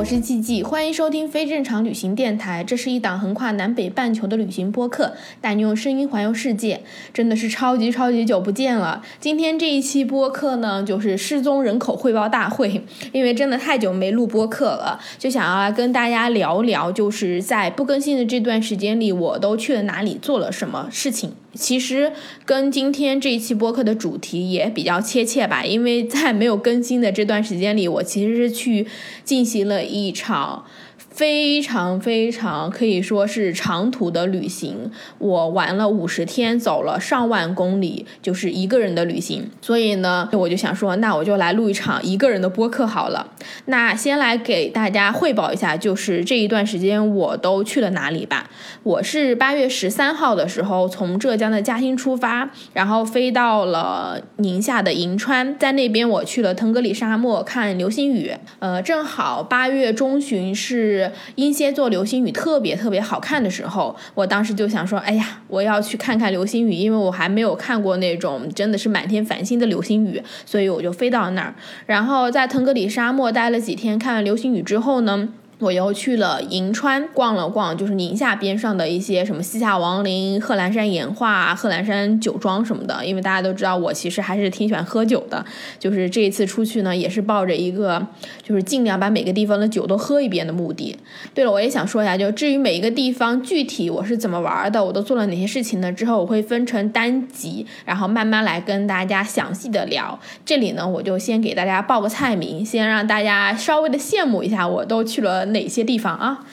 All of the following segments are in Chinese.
我是季季，欢迎收听非正常旅行电台。这是一档横跨南北半球的旅行播客，带你用声音环游世界。真的是超级超级久不见了。今天这一期播客呢，就是失踪人口汇报大会。因为真的太久没录播客了，就想要来跟大家聊聊，就是在不更新的这段时间里，我都去了哪里，做了什么事情。其实跟今天这一期播客的主题也比较切切吧，因为在没有更新的这段时间里，我其实是去进行了一场。非常非常可以说是长途的旅行，我玩了五十天，走了上万公里，就是一个人的旅行。所以呢，我就想说，那我就来录一场一个人的播客好了。那先来给大家汇报一下，就是这一段时间我都去了哪里吧。我是八月十三号的时候从浙江的嘉兴出发，然后飞到了宁夏的银川，在那边我去了腾格里沙漠看流星雨。呃，正好八月中旬是。英蝎座流星雨特别特别好看的时候，我当时就想说，哎呀，我要去看看流星雨，因为我还没有看过那种真的是满天繁星的流星雨，所以我就飞到那儿，然后在腾格里沙漠待了几天，看完流星雨之后呢。我又去了银川逛了逛，就是宁夏边上的一些什么西夏王陵、贺兰山岩画、贺兰山酒庄什么的。因为大家都知道，我其实还是挺喜欢喝酒的。就是这一次出去呢，也是抱着一个就是尽量把每个地方的酒都喝一遍的目的。对了，我也想说一下，就至于每一个地方具体我是怎么玩的，我都做了哪些事情呢？之后我会分成单集，然后慢慢来跟大家详细的聊。这里呢，我就先给大家报个菜名，先让大家稍微的羡慕一下，我都去了。哪些地方啊？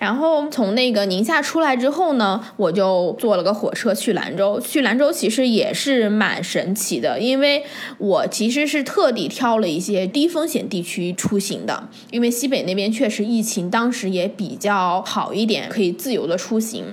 然后从那个宁夏出来之后呢，我就坐了个火车去兰州。去兰州其实也是蛮神奇的，因为我其实是特地挑了一些低风险地区出行的，因为西北那边确实疫情当时也比较好一点，可以自由的出行。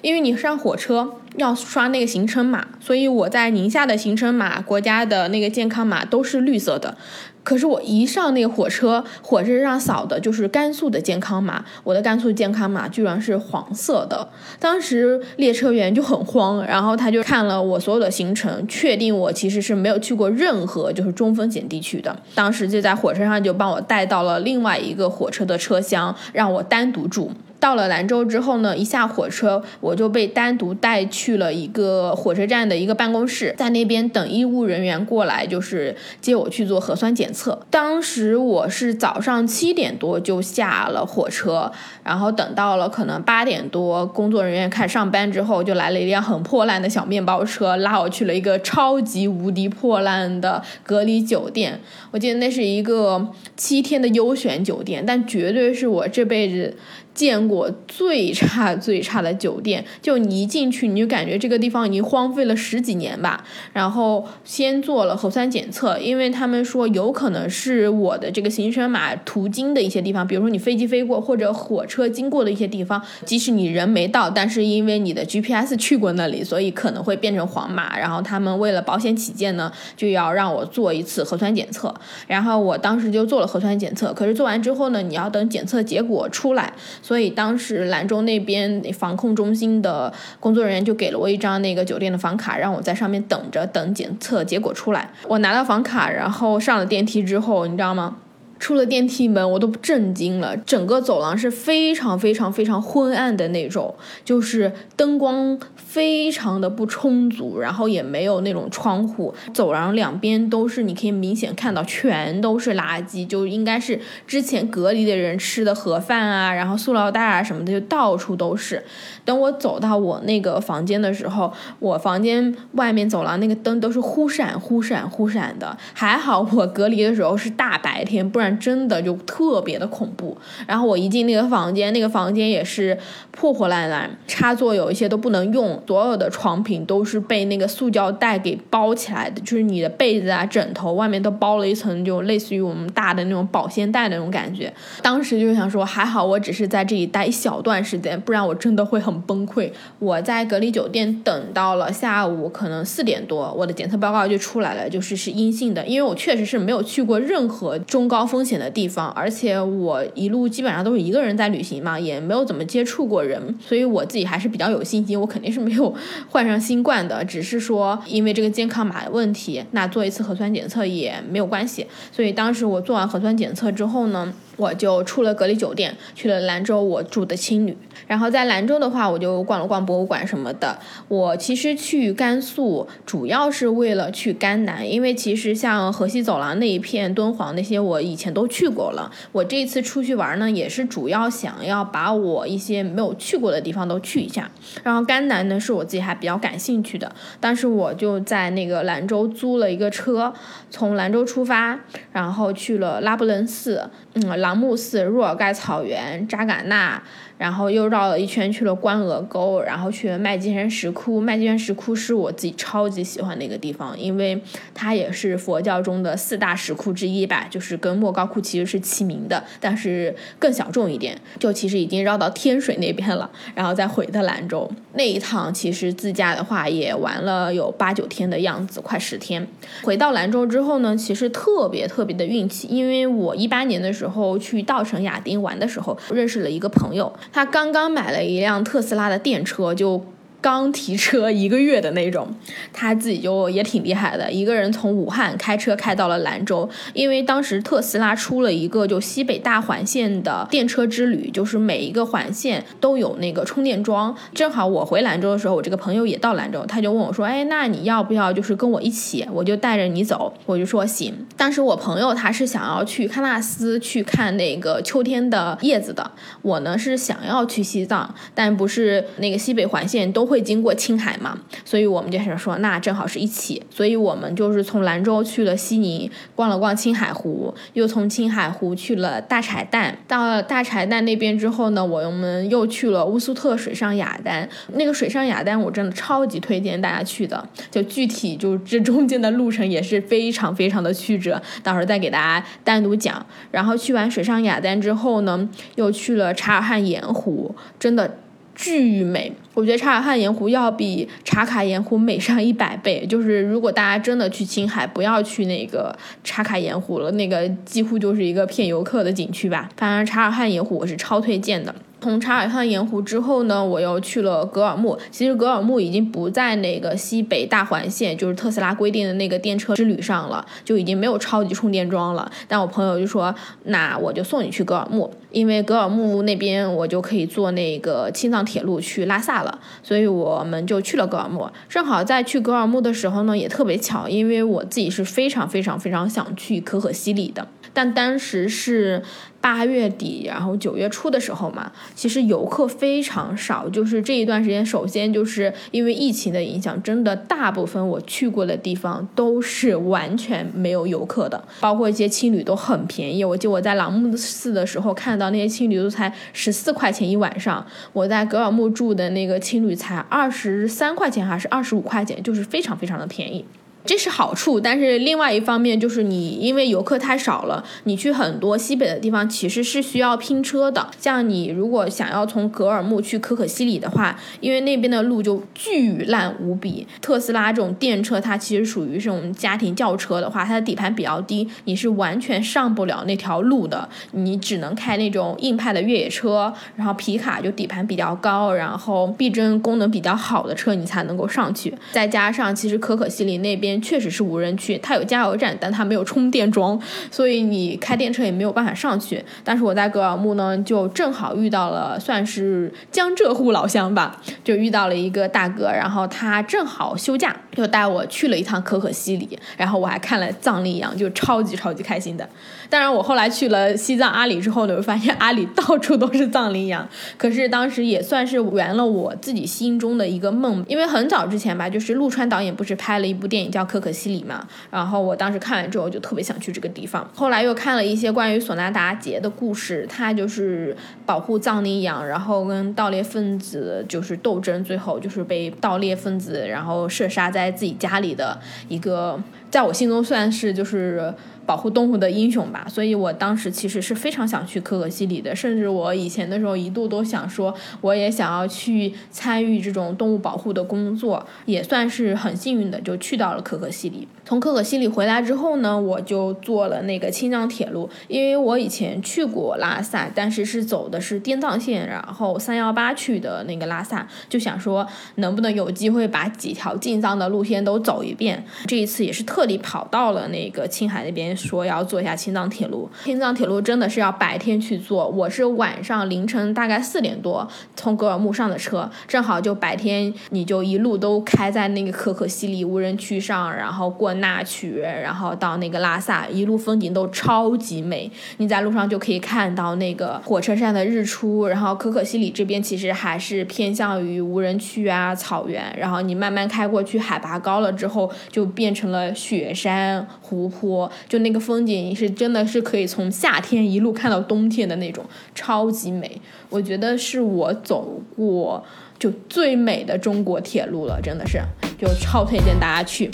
因为你上火车要刷那个行程码，所以我在宁夏的行程码、国家的那个健康码都是绿色的。可是我一上那个火车，火车上扫的就是甘肃的健康码，我的甘肃健康码居然是黄色的。当时列车员就很慌，然后他就看了我所有的行程，确定我其实是没有去过任何就是中风险地区的。当时就在火车上就帮我带到了另外一个火车的车厢，让我单独住。到了兰州之后呢，一下火车我就被单独带去了一个火车站的一个办公室，在那边等医务人员过来，就是接我去做核酸检测。当时我是早上七点多就下了火车，然后等到了可能八点多，工作人员开始上班之后，就来了一辆很破烂的小面包车，拉我去了一个超级无敌破烂的隔离酒店。我记得那是一个七天的优选酒店，但绝对是我这辈子。见过最差最差的酒店，就你一进去，你就感觉这个地方已经荒废了十几年吧。然后先做了核酸检测，因为他们说有可能是我的这个行程码途经的一些地方，比如说你飞机飞过或者火车经过的一些地方，即使你人没到，但是因为你的 GPS 去过那里，所以可能会变成黄码。然后他们为了保险起见呢，就要让我做一次核酸检测。然后我当时就做了核酸检测，可是做完之后呢，你要等检测结果出来。所以当时兰州那边防控中心的工作人员就给了我一张那个酒店的房卡，让我在上面等着等检测结果出来。我拿到房卡，然后上了电梯之后，你知道吗？出了电梯门，我都震惊了。整个走廊是非常非常非常昏暗的那种，就是灯光非常的不充足，然后也没有那种窗户。走廊两边都是，你可以明显看到全都是垃圾，就应该是之前隔离的人吃的盒饭啊，然后塑料袋啊什么的，就到处都是。等我走到我那个房间的时候，我房间外面走廊那个灯都是忽闪忽闪忽闪的。还好我隔离的时候是大白天，不然。真的就特别的恐怖。然后我一进那个房间，那个房间也是破破烂烂，插座有一些都不能用，所有的床品都是被那个塑胶袋给包起来的，就是你的被子啊、枕头外面都包了一层，就类似于我们大的那种保鲜袋的那种感觉。当时就想说，还好我只是在这里待一小段时间，不然我真的会很崩溃。我在隔离酒店等到了下午，可能四点多，我的检测报告就出来了，就是是阴性的。因为我确实是没有去过任何中高风险的地方，而且我一路基本上都是一个人在旅行嘛，也没有怎么接触过人，所以我自己还是比较有信心，我肯定是没有 患上新冠的，只是说因为这个健康码的问题，那做一次核酸检测也没有关系。所以当时我做完核酸检测之后呢。我就出了隔离酒店，去了兰州我住的青旅。然后在兰州的话，我就逛了逛博物馆什么的。我其实去甘肃主要是为了去甘南，因为其实像河西走廊那一片、敦煌那些，我以前都去过了。我这次出去玩呢，也是主要想要把我一些没有去过的地方都去一下。然后甘南呢，是我自己还比较感兴趣的。当时我就在那个兰州租了一个车，从兰州出发，然后去了拉卜楞寺。嗯，朗木寺、若尔盖草原、扎尕那。然后又绕了一圈去了关鹅沟，然后去了麦积山石窟。麦积山石窟是我自己超级喜欢的一个地方，因为它也是佛教中的四大石窟之一吧，就是跟莫高窟其实是齐名的，但是更小众一点。就其实已经绕到天水那边了，然后再回的兰州那一趟，其实自驾的话也玩了有八九天的样子，快十天。回到兰州之后呢，其实特别特别的运气，因为我一八年的时候去稻城亚丁玩的时候，认识了一个朋友。他刚刚买了一辆特斯拉的电车，就。刚提车一个月的那种，他自己就也挺厉害的，一个人从武汉开车开到了兰州。因为当时特斯拉出了一个就西北大环线的电车之旅，就是每一个环线都有那个充电桩。正好我回兰州的时候，我这个朋友也到兰州，他就问我说：“哎，那你要不要就是跟我一起？我就带着你走。”我就说行。当时我朋友他是想要去喀纳斯去看那个秋天的叶子的，我呢是想要去西藏，但不是那个西北环线都会。会经过青海嘛，所以我们就想说，那正好是一起，所以我们就是从兰州去了西宁，逛了逛青海湖，又从青海湖去了大柴旦。到了大柴旦那边之后呢，我们又去了乌苏特水上雅丹。那个水上雅丹我真的超级推荐大家去的，就具体就这中间的路程也是非常非常的曲折，到时候再给大家单独讲。然后去完水上雅丹之后呢，又去了察尔汗盐湖，真的。巨美，我觉得查尔汗盐湖要比茶卡盐湖美上一百倍。就是如果大家真的去青海，不要去那个茶卡盐湖了，那个几乎就是一个骗游客的景区吧。反正查尔汗盐湖我是超推荐的。从察尔汗盐湖之后呢，我又去了格尔木。其实格尔木已经不在那个西北大环线，就是特斯拉规定的那个电车之旅上了，就已经没有超级充电桩了。但我朋友就说，那我就送你去格尔木，因为格尔木那边我就可以坐那个青藏铁路去拉萨了。所以我们就去了格尔木。正好在去格尔木的时候呢，也特别巧，因为我自己是非常非常非常想去可可西里的，但当时是。八月底，然后九月初的时候嘛，其实游客非常少。就是这一段时间，首先就是因为疫情的影响，真的大部分我去过的地方都是完全没有游客的，包括一些青旅都很便宜。我记得我在朗木寺的时候看到那些青旅都才十四块钱一晚上，我在格尔木住的那个青旅才二十三块钱还是二十五块钱，就是非常非常的便宜。这是好处，但是另外一方面就是你因为游客太少了，你去很多西北的地方其实是需要拼车的。像你如果想要从格尔木去可可西里的话，因为那边的路就巨烂无比。特斯拉这种电车它其实属于这种家庭轿车的话，它的底盘比较低，你是完全上不了那条路的。你只能开那种硬派的越野车，然后皮卡就底盘比较高，然后避震功能比较好的车你才能够上去。再加上其实可可西里那边。确实是无人区，它有加油站，但它没有充电桩，所以你开电车也没有办法上去。但是我在格尔木呢，就正好遇到了算是江浙沪老乡吧，就遇到了一个大哥，然后他正好休假，就带我去了一趟可可西里，然后我还看了藏羚羊，就超级超级开心的。当然，我后来去了西藏阿里之后呢，我发现阿里到处都是藏羚羊，可是当时也算是圆了我自己心中的一个梦，因为很早之前吧，就是陆川导演不是拍了一部电影叫。可可西里嘛。然后我当时看完之后就特别想去这个地方。后来又看了一些关于索纳达杰的故事，他就是保护藏羚羊，然后跟盗猎分子就是斗争，最后就是被盗猎分子然后射杀在自己家里的一个，在我心中算是就是。保护动物的英雄吧，所以我当时其实是非常想去可可西里的，甚至我以前的时候一度都想说，我也想要去参与这种动物保护的工作，也算是很幸运的就去到了可可西里。从可可西里回来之后呢，我就坐了那个青藏铁路，因为我以前去过拉萨，但是是走的是滇藏线，然后三幺八去的那个拉萨，就想说能不能有机会把几条进藏的路线都走一遍。这一次也是特地跑到了那个青海那边。说要坐一下青藏铁路，青藏铁路真的是要白天去坐。我是晚上凌晨大概四点多从格尔木上的车，正好就白天你就一路都开在那个可可西里无人区上，然后过纳曲，然后到那个拉萨，一路风景都超级美。你在路上就可以看到那个火车站的日出，然后可可西里这边其实还是偏向于无人区啊草原，然后你慢慢开过去，海拔高了之后就变成了雪山湖泊，就。那个风景是真的是可以从夏天一路看到冬天的那种，超级美。我觉得是我走过就最美的中国铁路了，真的是，就超推荐大家去。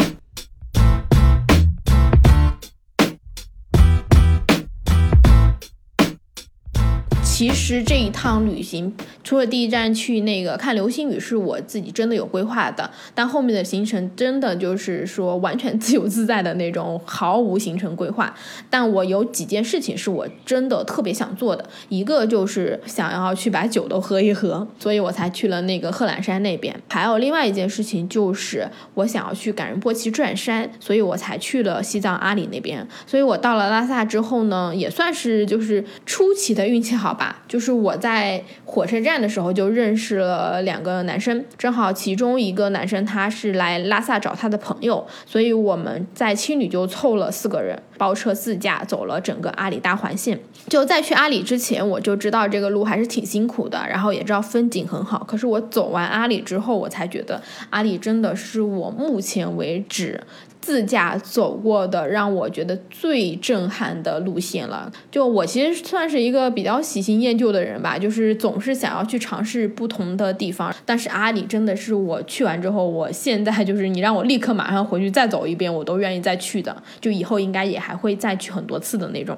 其实这一趟旅行，除了第一站去那个看流星雨是我自己真的有规划的，但后面的行程真的就是说完全自由自在的那种，毫无行程规划。但我有几件事情是我真的特别想做的，一个就是想要去把酒都喝一喝，所以我才去了那个贺兰山那边。还有另外一件事情就是我想要去感仁波齐转山，所以我才去了西藏阿里那边。所以我到了拉萨之后呢，也算是就是出奇的运气好吧。就是我在火车站的时候就认识了两个男生，正好其中一个男生他是来拉萨找他的朋友，所以我们在青旅就凑了四个人，包车自驾走了整个阿里大环线。就在去阿里之前，我就知道这个路还是挺辛苦的，然后也知道风景很好。可是我走完阿里之后，我才觉得阿里真的是我目前为止。自驾走过的让我觉得最震撼的路线了。就我其实算是一个比较喜新厌旧的人吧，就是总是想要去尝试不同的地方。但是阿里真的是我去完之后，我现在就是你让我立刻马上回去再走一遍，我都愿意再去的。就以后应该也还会再去很多次的那种。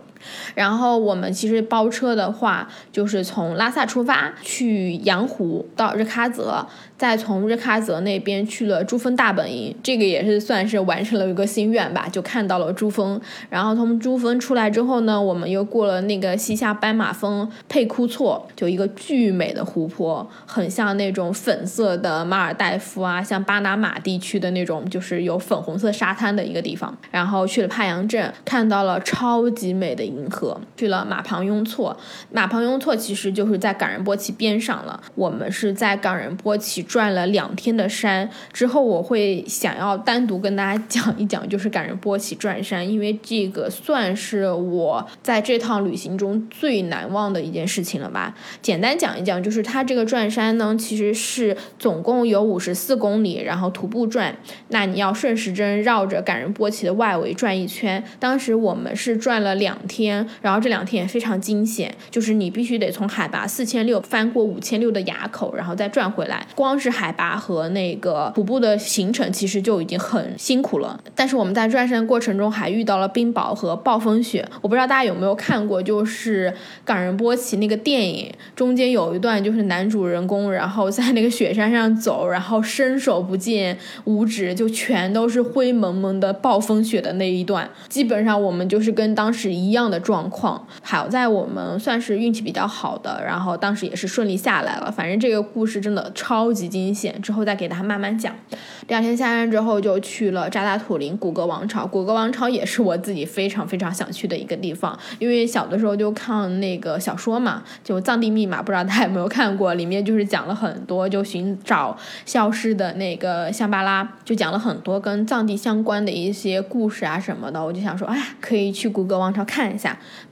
然后我们其实包车的话，就是从拉萨出发去羊湖到日喀则。再从日喀则那边去了珠峰大本营，这个也是算是完成了一个心愿吧，就看到了珠峰。然后从珠峰出来之后呢，我们又过了那个西夏斑马峰佩库措，就一个巨美的湖泊，很像那种粉色的马尔代夫啊，像巴拿马地区的那种，就是有粉红色沙滩的一个地方。然后去了帕阳镇，看到了超级美的银河。去了马旁雍措，马旁雍措其实就是在冈仁波齐边上了。我们是在冈仁波齐。转了两天的山之后，我会想要单独跟大家讲一讲，就是冈仁波齐转山，因为这个算是我在这趟旅行中最难忘的一件事情了吧。简单讲一讲，就是它这个转山呢，其实是总共有五十四公里，然后徒步转。那你要顺时针绕着冈仁波齐的外围转一圈。当时我们是转了两天，天然后这两天也非常惊险，就是你必须得从海拔四千六翻过五千六的垭口，然后再转回来，光。是海拔和那个徒步的行程，其实就已经很辛苦了。但是我们在转山过程中还遇到了冰雹和暴风雪。我不知道大家有没有看过，就是《冈仁波齐》那个电影，中间有一段就是男主人公然后在那个雪山上走，然后伸手不见五指，就全都是灰蒙蒙的暴风雪的那一段。基本上我们就是跟当时一样的状况。好在我们算是运气比较好的，然后当时也是顺利下来了。反正这个故事真的超级。惊险之后再给他慢慢讲。第二天下山之后就去了扎达土林古格王朝。古格王朝也是我自己非常非常想去的一个地方，因为小的时候就看那个小说嘛，就《藏地密码》，不知道大家有没有看过？里面就是讲了很多，就寻找消失的那个香巴拉，就讲了很多跟藏地相关的一些故事啊什么的。我就想说。哎呀，可以去古格王朝看一下。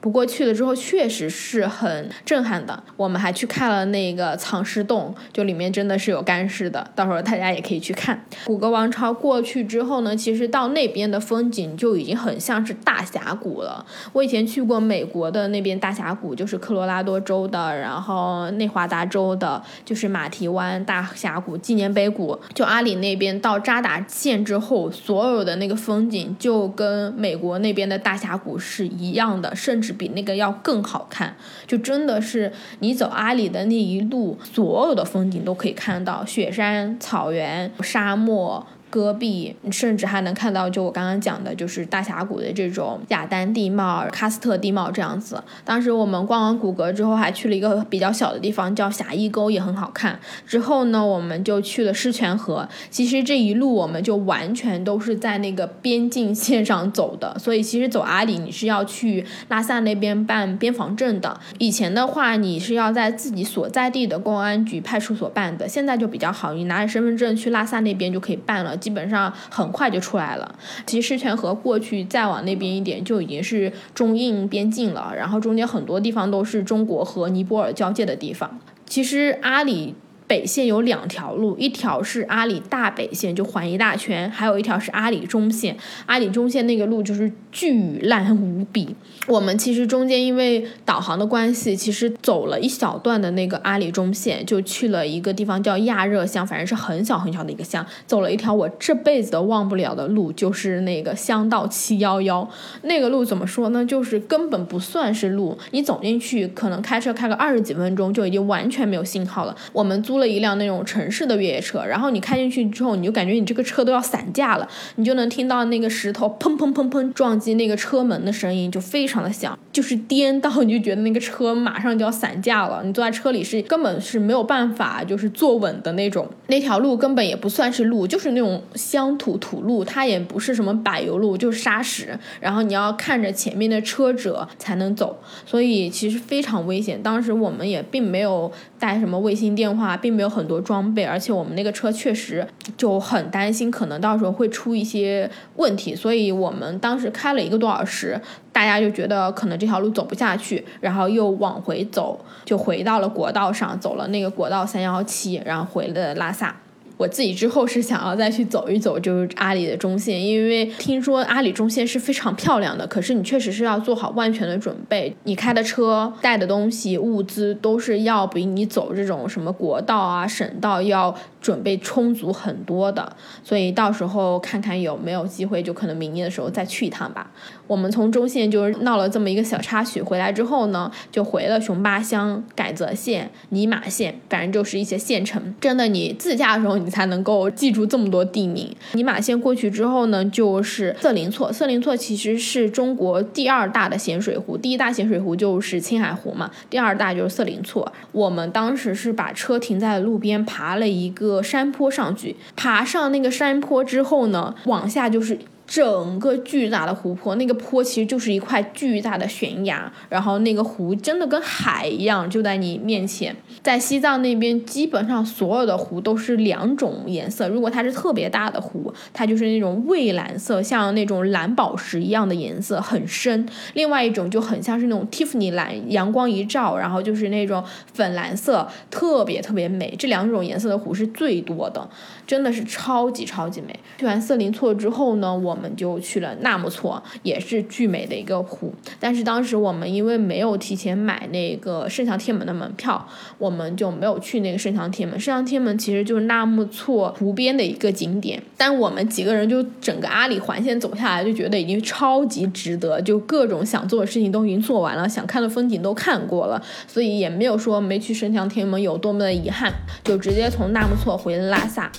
不过去了之后确实是很震撼的。我们还去看了那个藏尸洞，就里面真的是有干尸的，到时候大家也可以去看。古格王朝过去之后呢，其实到那边的风景就已经很像是大峡谷了。我以前去过美国的那边大峡谷，就是科罗拉多州的，然后内华达州的，就是马蹄湾大峡谷纪念碑谷，就阿里那边到扎达县之后，所有的那个风景就跟美国那边的大峡谷是一样甚至比那个要更好看。就真的是你走阿里的那一路，所有的风景都可以看到，雪山、草原、沙漠。戈壁，甚至还能看到，就我刚刚讲的，就是大峡谷的这种雅丹地貌、喀斯特地貌这样子。当时我们逛完古格之后，还去了一个比较小的地方，叫狭义沟，也很好看。之后呢，我们就去了狮泉河。其实这一路我们就完全都是在那个边境线上走的，所以其实走阿里，你是要去拉萨那边办边防证的。以前的话，你是要在自己所在地的公安局派出所办的，现在就比较好，你拿着身份证去拉萨那边就可以办了。基本上很快就出来了。其实狮泉河过去再往那边一点就已经是中印边境了，然后中间很多地方都是中国和尼泊尔交界的地方。其实阿里。北线有两条路，一条是阿里大北线，就环一大圈；还有一条是阿里中线。阿里中线那个路就是巨烂无比。我们其实中间因为导航的关系，其实走了一小段的那个阿里中线，就去了一个地方叫亚热乡，反正是很小很小的一个乡。走了一条我这辈子都忘不了的路，就是那个乡道七幺幺。那个路怎么说呢？就是根本不算是路，你走进去可能开车开个二十几分钟就已经完全没有信号了。我们租。了一辆那种城市的越野车，然后你开进去之后，你就感觉你这个车都要散架了，你就能听到那个石头砰砰砰砰撞击那个车门的声音，就非常的响，就是颠到你就觉得那个车马上就要散架了，你坐在车里是根本是没有办法就是坐稳的那种。那条路根本也不算是路，就是那种乡土土路，它也不是什么柏油路，就是沙石，然后你要看着前面的车辙才能走，所以其实非常危险。当时我们也并没有带什么卫星电话，并。并没有很多装备，而且我们那个车确实就很担心，可能到时候会出一些问题，所以我们当时开了一个多小时，大家就觉得可能这条路走不下去，然后又往回走，就回到了国道上，走了那个国道三幺七，然后回了拉萨。我自己之后是想要再去走一走，就是阿里的中线，因为听说阿里中线是非常漂亮的。可是你确实是要做好万全的准备，你开的车、带的东西、物资都是要比你走这种什么国道啊、省道要准备充足很多的。所以到时候看看有没有机会，就可能明年的时候再去一趟吧。我们从中线就是闹了这么一个小插曲，回来之后呢，就回了熊巴乡、改则县、尼玛县，反正就是一些县城。真的，你自驾的时候你。才能够记住这么多地名。尼玛县过去之后呢，就是色林措。色林措其实是中国第二大的咸水湖，第一大咸水湖就是青海湖嘛，第二大就是色林措。我们当时是把车停在路边，爬了一个山坡上去。爬上那个山坡之后呢，往下就是。整个巨大的湖泊，那个坡其实就是一块巨大的悬崖，然后那个湖真的跟海一样，就在你面前。在西藏那边，基本上所有的湖都是两种颜色。如果它是特别大的湖，它就是那种蔚蓝色，像那种蓝宝石一样的颜色，很深；另外一种就很像是那种蒂芙尼蓝，阳光一照，然后就是那种粉蓝色，特别特别美。这两种颜色的湖是最多的，真的是超级超级美。去完色林措之后呢，我。我们就去了纳木错，也是巨美的一个湖。但是当时我们因为没有提前买那个圣象天门的门票，我们就没有去那个圣象天门。圣象天门其实就是纳木错湖边的一个景点，但我们几个人就整个阿里环线走下来，就觉得已经超级值得，就各种想做的事情都已经做完了，想看的风景都看过了，所以也没有说没去圣象天门有多么的遗憾，就直接从纳木错回了拉萨。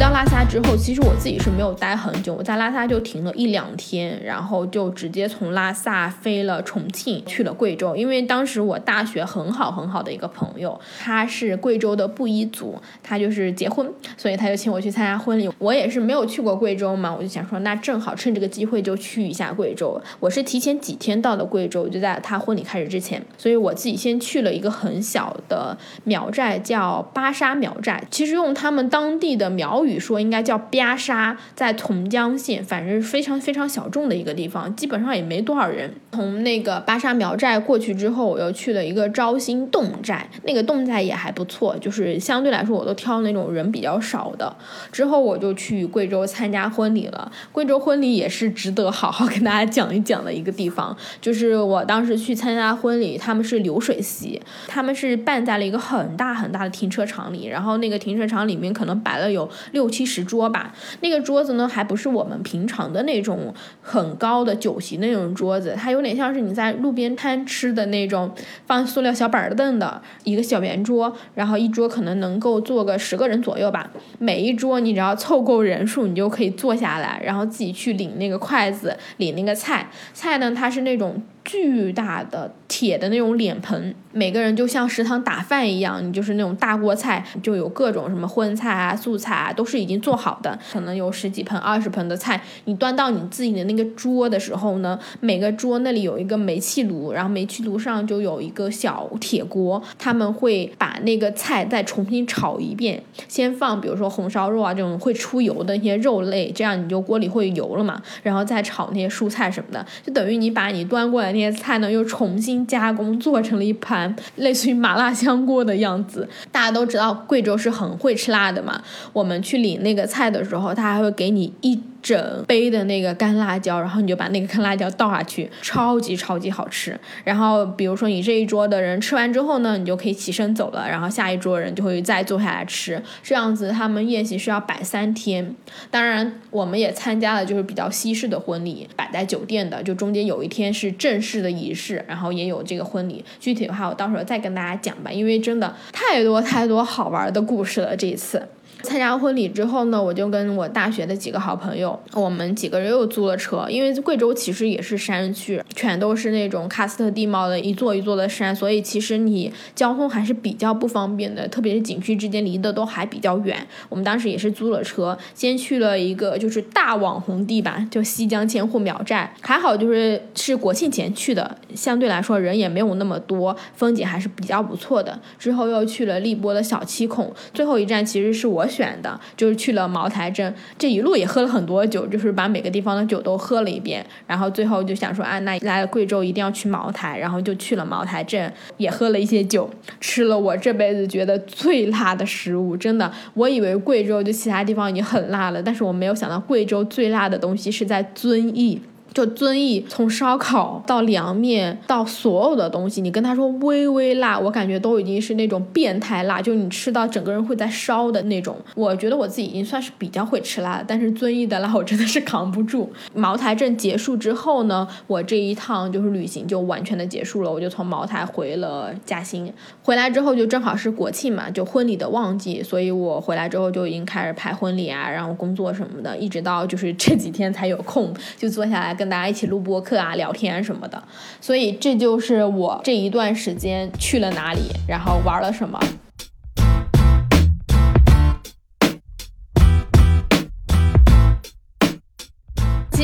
到到拉萨之后，其实我自己是没有待很久，我在拉萨就停了一两天，然后就直接从拉萨飞了重庆，去了贵州。因为当时我大学很好很好的一个朋友，他是贵州的布依族，他就是结婚，所以他就请我去参加婚礼。我也是没有去过贵州嘛，我就想说，那正好趁这个机会就去一下贵州。我是提前几天到的贵州，就在他婚礼开始之前，所以我自己先去了一个很小的苗寨，叫巴沙苗寨。其实用他们当地的苗语语说，应该叫巴沙，在同江县，反正非常非常小众的一个地方，基本上也没多少人。从那个巴沙苗寨过去之后，我又去了一个招兴侗寨，那个侗寨也还不错，就是相对来说我都挑那种人比较少的。之后我就去贵州参加婚礼了，贵州婚礼也是值得好好跟大家讲一讲的一个地方。就是我当时去参加婚礼，他们是流水席，他们是办在了一个很大很大的停车场里，然后那个停车场里面可能摆了有六七十桌吧，那个桌子呢还不是我们平常的那种很高的酒席那种桌子，它有点像是你在路边摊吃的那种放塑料小板凳的一个小圆桌，然后一桌可能能够坐个十个人左右吧，每一桌你只要凑够人数，你就可以坐下来，然后自己去领那个筷子，领那个菜，菜呢它是那种。巨大的铁的那种脸盆，每个人就像食堂打饭一样，你就是那种大锅菜，就有各种什么荤菜啊、素菜啊，都是已经做好的，可能有十几盆、二十盆的菜。你端到你自己的那个桌的时候呢，每个桌那里有一个煤气炉，然后煤气炉上就有一个小铁锅，他们会把那个菜再重新炒一遍，先放比如说红烧肉啊这种会出油的一些肉类，这样你就锅里会油了嘛，然后再炒那些蔬菜什么的，就等于你把你端过来。些菜呢，又重新加工做成了一盘类似于麻辣香锅的样子。大家都知道贵州是很会吃辣的嘛，我们去领那个菜的时候，他还会给你一。整杯的那个干辣椒，然后你就把那个干辣椒倒下去，超级超级好吃。然后比如说你这一桌的人吃完之后呢，你就可以起身走了，然后下一桌人就会再坐下来吃。这样子他们宴席是要摆三天。当然我们也参加了就是比较西式的婚礼，摆在酒店的，就中间有一天是正式的仪式，然后也有这个婚礼。具体的话我到时候再跟大家讲吧，因为真的太多太多好玩的故事了这一次。参加婚礼之后呢，我就跟我大学的几个好朋友，我们几个人又租了车，因为贵州其实也是山区，全都是那种喀斯特地貌的一座一座的山，所以其实你交通还是比较不方便的，特别是景区之间离得都还比较远。我们当时也是租了车，先去了一个就是大网红地吧，就西江千户苗寨，还好就是是国庆前去的，相对来说人也没有那么多，风景还是比较不错的。之后又去了荔波的小七孔，最后一站其实是我。选的就是去了茅台镇，这一路也喝了很多酒，就是把每个地方的酒都喝了一遍，然后最后就想说，啊，那来了贵州一定要去茅台，然后就去了茅台镇，也喝了一些酒，吃了我这辈子觉得最辣的食物，真的，我以为贵州就其他地方已经很辣了，但是我没有想到贵州最辣的东西是在遵义。就遵义，从烧烤到凉面到所有的东西，你跟他说微微辣，我感觉都已经是那种变态辣，就你吃到整个人会在烧的那种。我觉得我自己已经算是比较会吃辣，但是遵义的辣我真的是扛不住。茅台镇结束之后呢，我这一趟就是旅行就完全的结束了，我就从茅台回了嘉兴。回来之后就正好是国庆嘛，就婚礼的旺季，所以我回来之后就已经开始拍婚礼啊，然后工作什么的，一直到就是这几天才有空就坐下来。跟大家一起录播客啊、聊天什么的，所以这就是我这一段时间去了哪里，然后玩了什么。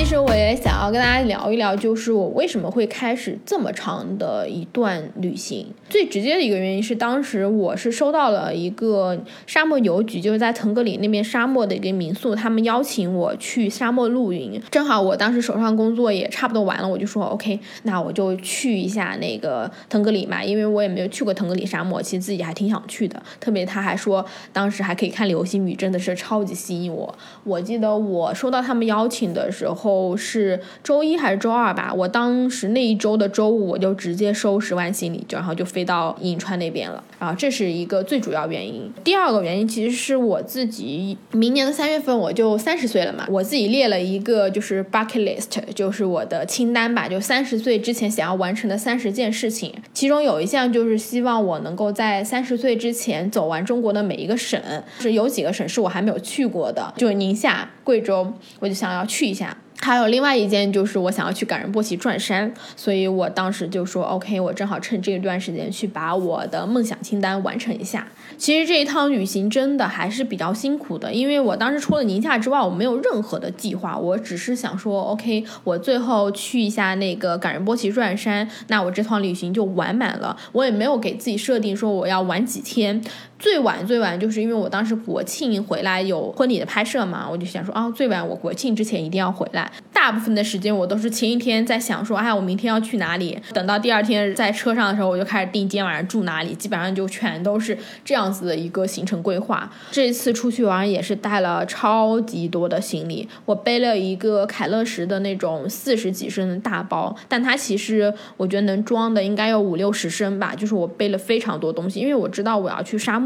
其实我也想要跟大家聊一聊，就是我为什么会开始这么长的一段旅行。最直接的一个原因是，当时我是收到了一个沙漠邮局，就是在腾格里那边沙漠的一个民宿，他们邀请我去沙漠露营。正好我当时手上工作也差不多完了，我就说 OK，那我就去一下那个腾格里嘛，因为我也没有去过腾格里沙漠，其实自己还挺想去的。特别他还说当时还可以看流星雨，真的是超级吸引我。我记得我收到他们邀请的时候。候是周一还是周二吧，我当时那一周的周五我就直接收拾完行李，就然后就飞到银川那边了。啊，这是一个最主要原因。第二个原因其实是我自己，明年的三月份我就三十岁了嘛，我自己列了一个就是 bucket list，就是我的清单吧，就三十岁之前想要完成的三十件事情。其中有一项就是希望我能够在三十岁之前走完中国的每一个省，是有几个省是我还没有去过的，就是宁夏、贵州，我就想要去一下。还有另外一件就是我想要去感人波齐转山，所以我当时就说 OK，我正好趁这一段时间去把我的梦想清单完成一下。其实这一趟旅行真的还是比较辛苦的，因为我当时除了宁夏之外，我没有任何的计划，我只是想说 OK，我最后去一下那个感人波齐转山，那我这趟旅行就完满了。我也没有给自己设定说我要玩几天。最晚最晚就是因为我当时国庆回来有婚礼的拍摄嘛，我就想说啊，最晚我国庆之前一定要回来。大部分的时间我都是前一天在想说，哎，我明天要去哪里。等到第二天在车上的时候，我就开始定今天晚上住哪里，基本上就全都是这样子的一个行程规划。这次出去玩也是带了超级多的行李，我背了一个凯乐石的那种四十几升的大包，但它其实我觉得能装的应该有五六十升吧，就是我背了非常多东西，因为我知道我要去沙漠。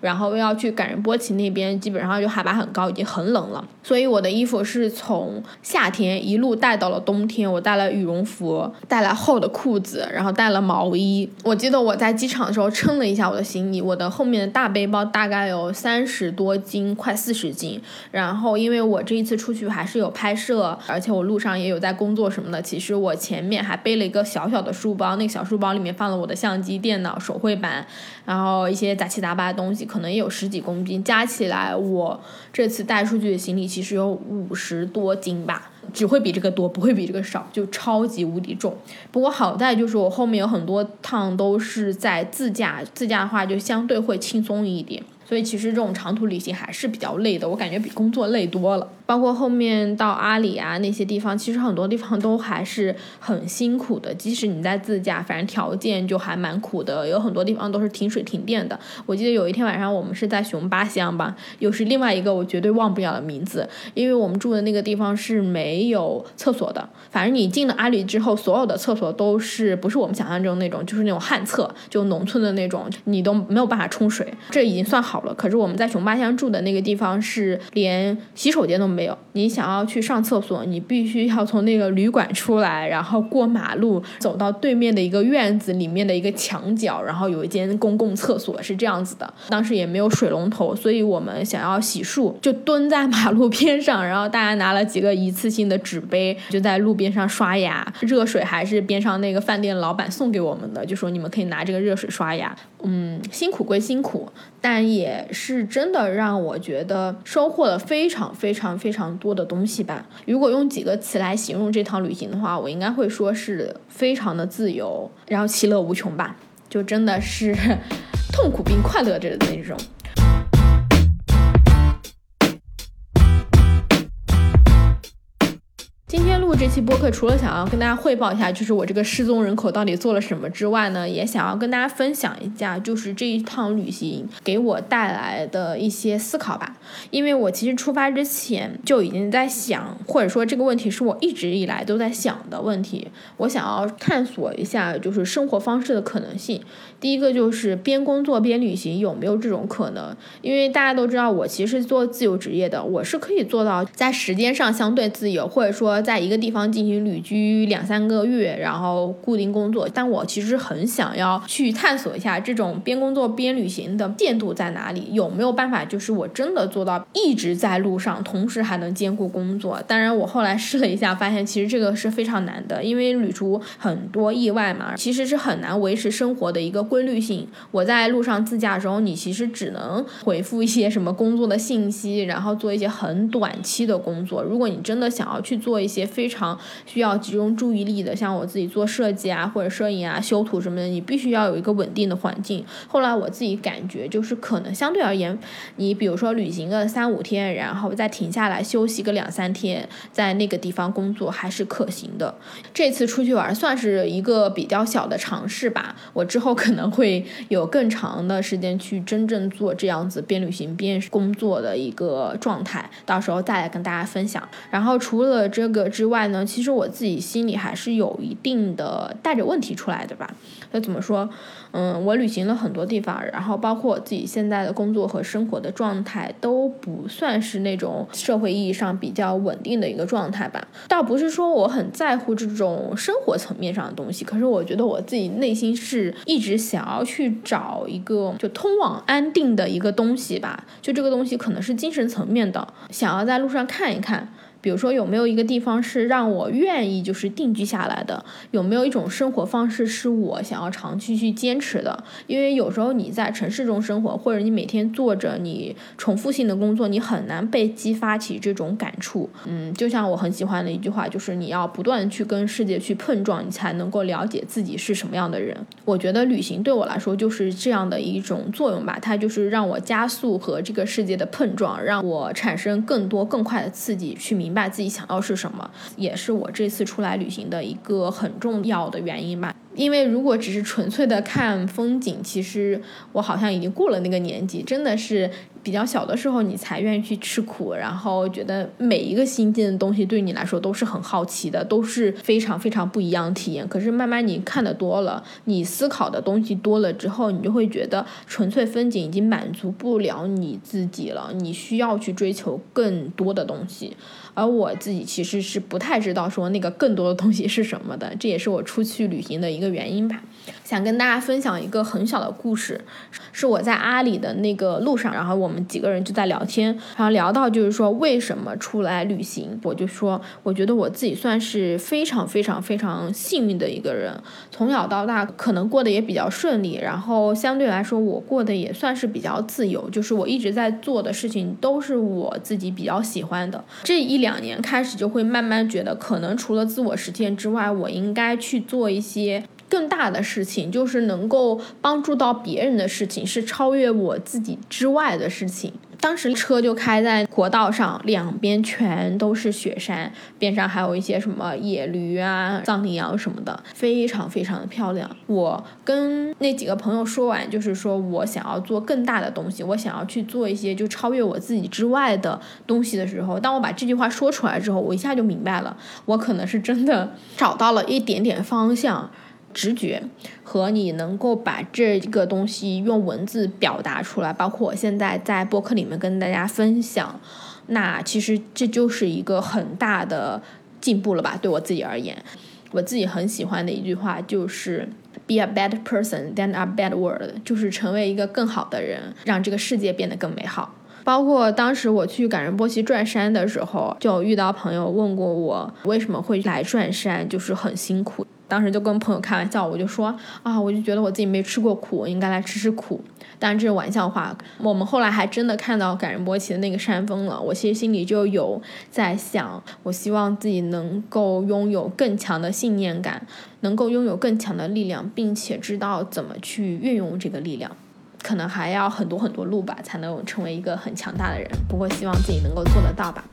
然后又要去感人波奇那边，基本上就海拔很高，已经很冷了。所以我的衣服是从夏天一路带到了冬天。我带了羽绒服，带了厚的裤子，然后带了毛衣。我记得我在机场的时候称了一下我的行李，我的后面的大背包大概有三十多斤，快四十斤。然后因为我这一次出去还是有拍摄，而且我路上也有在工作什么的，其实我前面还背了一个小小的书包，那个小书包里面放了我的相机、电脑、手绘板，然后一些杂七杂八的东西。可能也有十几公斤，加起来我这次带出去的行李其实有五十多斤吧，只会比这个多，不会比这个少，就超级无敌重。不过好在就是我后面有很多趟都是在自驾，自驾的话就相对会轻松一点。所以其实这种长途旅行还是比较累的，我感觉比工作累多了。包括后面到阿里啊那些地方，其实很多地方都还是很辛苦的。即使你在自驾，反正条件就还蛮苦的，有很多地方都是停水停电的。我记得有一天晚上我们是在熊巴乡吧，又是另外一个我绝对忘不了的名字，因为我们住的那个地方是没有厕所的。反正你进了阿里之后，所有的厕所都是不是我们想象中那种，就是那种旱厕，就农村的那种，你都没有办法冲水。这已经算好了。可是我们在熊巴乡住的那个地方是连洗手间都没。没有，你想要去上厕所，你必须要从那个旅馆出来，然后过马路，走到对面的一个院子里面的一个墙角，然后有一间公共厕所，是这样子的。当时也没有水龙头，所以我们想要洗漱，就蹲在马路边上，然后大家拿了几个一次性的纸杯，就在路边上刷牙。热水还是边上那个饭店老板送给我们的，就说你们可以拿这个热水刷牙。嗯，辛苦归辛苦，但也是真的让我觉得收获了非常非常非。非常多的东西吧。如果用几个词来形容这趟旅行的话，我应该会说是非常的自由，然后其乐无穷吧。就真的是 痛苦并快乐着的那种。录这期播客，除了想要跟大家汇报一下，就是我这个失踪人口到底做了什么之外呢，也想要跟大家分享一下，就是这一趟旅行给我带来的一些思考吧。因为我其实出发之前就已经在想，或者说这个问题是我一直以来都在想的问题。我想要探索一下，就是生活方式的可能性。第一个就是边工作边旅行有没有这种可能？因为大家都知道，我其实做自由职业的，我是可以做到在时间上相对自由，或者说。在一个地方进行旅居两三个月，然后固定工作。但我其实很想要去探索一下这种边工作边旅行的限度在哪里，有没有办法就是我真的做到一直在路上，同时还能兼顾工作。当然，我后来试了一下，发现其实这个是非常难的，因为旅途很多意外嘛，其实是很难维持生活的一个规律性。我在路上自驾的时候，你其实只能回复一些什么工作的信息，然后做一些很短期的工作。如果你真的想要去做一些非常需要集中注意力的，像我自己做设计啊，或者摄影啊、修图什么的，你必须要有一个稳定的环境。后来我自己感觉，就是可能相对而言，你比如说旅行个三五天，然后再停下来休息个两三天，在那个地方工作还是可行的。这次出去玩算是一个比较小的尝试吧。我之后可能会有更长的时间去真正做这样子边旅行边工作的一个状态，到时候再来跟大家分享。然后除了这个。个之外其实我自己心里还是有一定的带着问题出来的吧。那怎么说？嗯，我旅行了很多地方，然后包括我自己现在的工作和生活的状态都不算是那种社会意义上比较稳定的一个状态吧。倒不是说我很在乎这种生活层面上的东西，可是我觉得我自己内心是一直想要去找一个就通往安定的一个东西吧。就这个东西可能是精神层面的，想要在路上看一看。比如说有没有一个地方是让我愿意就是定居下来的？有没有一种生活方式是我想要长期去坚持的？因为有时候你在城市中生活，或者你每天做着你重复性的工作，你很难被激发起这种感触。嗯，就像我很喜欢的一句话，就是你要不断去跟世界去碰撞，你才能够了解自己是什么样的人。我觉得旅行对我来说就是这样的一种作用吧，它就是让我加速和这个世界的碰撞，让我产生更多更快的刺激，去明。明白自己想要是什么，也是我这次出来旅行的一个很重要的原因吧。因为如果只是纯粹的看风景，其实我好像已经过了那个年纪，真的是比较小的时候，你才愿意去吃苦，然后觉得每一个新鲜的东西对你来说都是很好奇的，都是非常非常不一样的体验。可是慢慢你看的多了，你思考的东西多了之后，你就会觉得纯粹风景已经满足不了你自己了，你需要去追求更多的东西。而我自己其实是不太知道说那个更多的东西是什么的，这也是我出去旅行的一一个原因吧。想跟大家分享一个很小的故事，是我在阿里的那个路上，然后我们几个人就在聊天，然后聊到就是说为什么出来旅行，我就说我觉得我自己算是非常非常非常幸运的一个人，从小到大可能过得也比较顺利，然后相对来说我过得也算是比较自由，就是我一直在做的事情都是我自己比较喜欢的。这一两年开始就会慢慢觉得，可能除了自我实现之外，我应该去做一些。更大的事情就是能够帮助到别人的事情，是超越我自己之外的事情。当时车就开在国道上，两边全都是雪山，边上还有一些什么野驴啊、藏羚羊什么的，非常非常的漂亮。我跟那几个朋友说完，就是说我想要做更大的东西，我想要去做一些就超越我自己之外的东西的时候，当我把这句话说出来之后，我一下就明白了，我可能是真的找到了一点点方向。直觉和你能够把这个东西用文字表达出来，包括我现在在播客里面跟大家分享，那其实这就是一个很大的进步了吧？对我自己而言，我自己很喜欢的一句话就是 “Be a bad person than a bad world”，就是成为一个更好的人，让这个世界变得更美好。包括当时我去赶仁波齐转山的时候，就遇到朋友问过我为什么会来转山，就是很辛苦。当时就跟朋友开玩笑，我就说啊，我就觉得我自己没吃过苦，应该来吃吃苦。当然这是玩笑话。我们后来还真的看到感人波齐的那个山峰了，我其实心里就有在想，我希望自己能够拥有更强的信念感，能够拥有更强的力量，并且知道怎么去运用这个力量。可能还要很多很多路吧，才能成为一个很强大的人。不过希望自己能够做得到吧。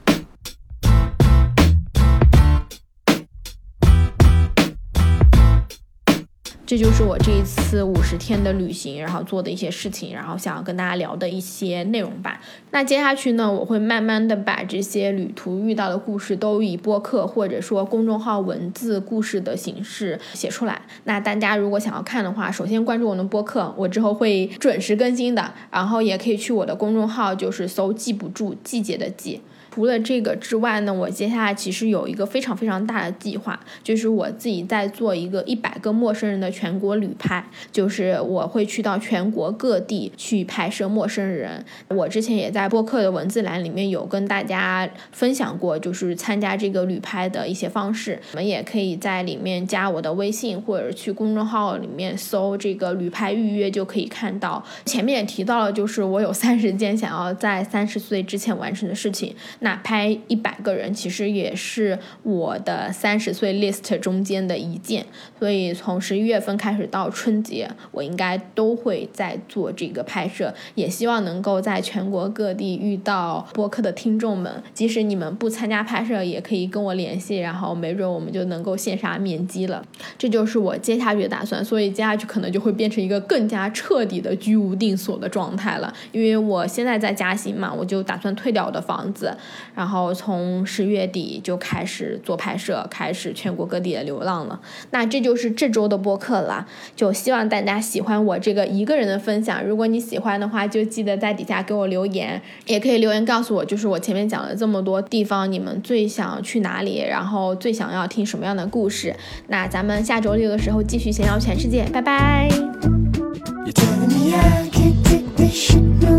这就是我这一次五十天的旅行，然后做的一些事情，然后想要跟大家聊的一些内容吧。那接下去呢，我会慢慢的把这些旅途遇到的故事都以播客或者说公众号文字故事的形式写出来。那大家如果想要看的话，首先关注我的播客，我之后会准时更新的。然后也可以去我的公众号，就是搜“记不住季节”的季。除了这个之外呢，我接下来其实有一个非常非常大的计划，就是我自己在做一个一百个陌生人的全国旅拍，就是我会去到全国各地去拍摄陌生人。我之前也在播客的文字栏里面有跟大家分享过，就是参加这个旅拍的一些方式。你们也可以在里面加我的微信，或者去公众号里面搜这个旅拍预约，就可以看到。前面也提到了，就是我有三十件想要在三十岁之前完成的事情。那拍一百个人，其实也是我的三十岁 list 中间的一件，所以从十一月份开始到春节，我应该都会在做这个拍摄，也希望能够在全国各地遇到播客的听众们，即使你们不参加拍摄，也可以跟我联系，然后没准我们就能够线下面基了。这就是我接下去的打算，所以接下去可能就会变成一个更加彻底的居无定所的状态了，因为我现在在嘉兴嘛，我就打算退掉我的房子。然后从十月底就开始做拍摄，开始全国各地的流浪了。那这就是这周的播客了，就希望大家喜欢我这个一个人的分享。如果你喜欢的话，就记得在底下给我留言，也可以留言告诉我，就是我前面讲了这么多地方，你们最想去哪里，然后最想要听什么样的故事。那咱们下周六的时候继续闲聊全世界，拜拜。You're telling me I can't take this shit no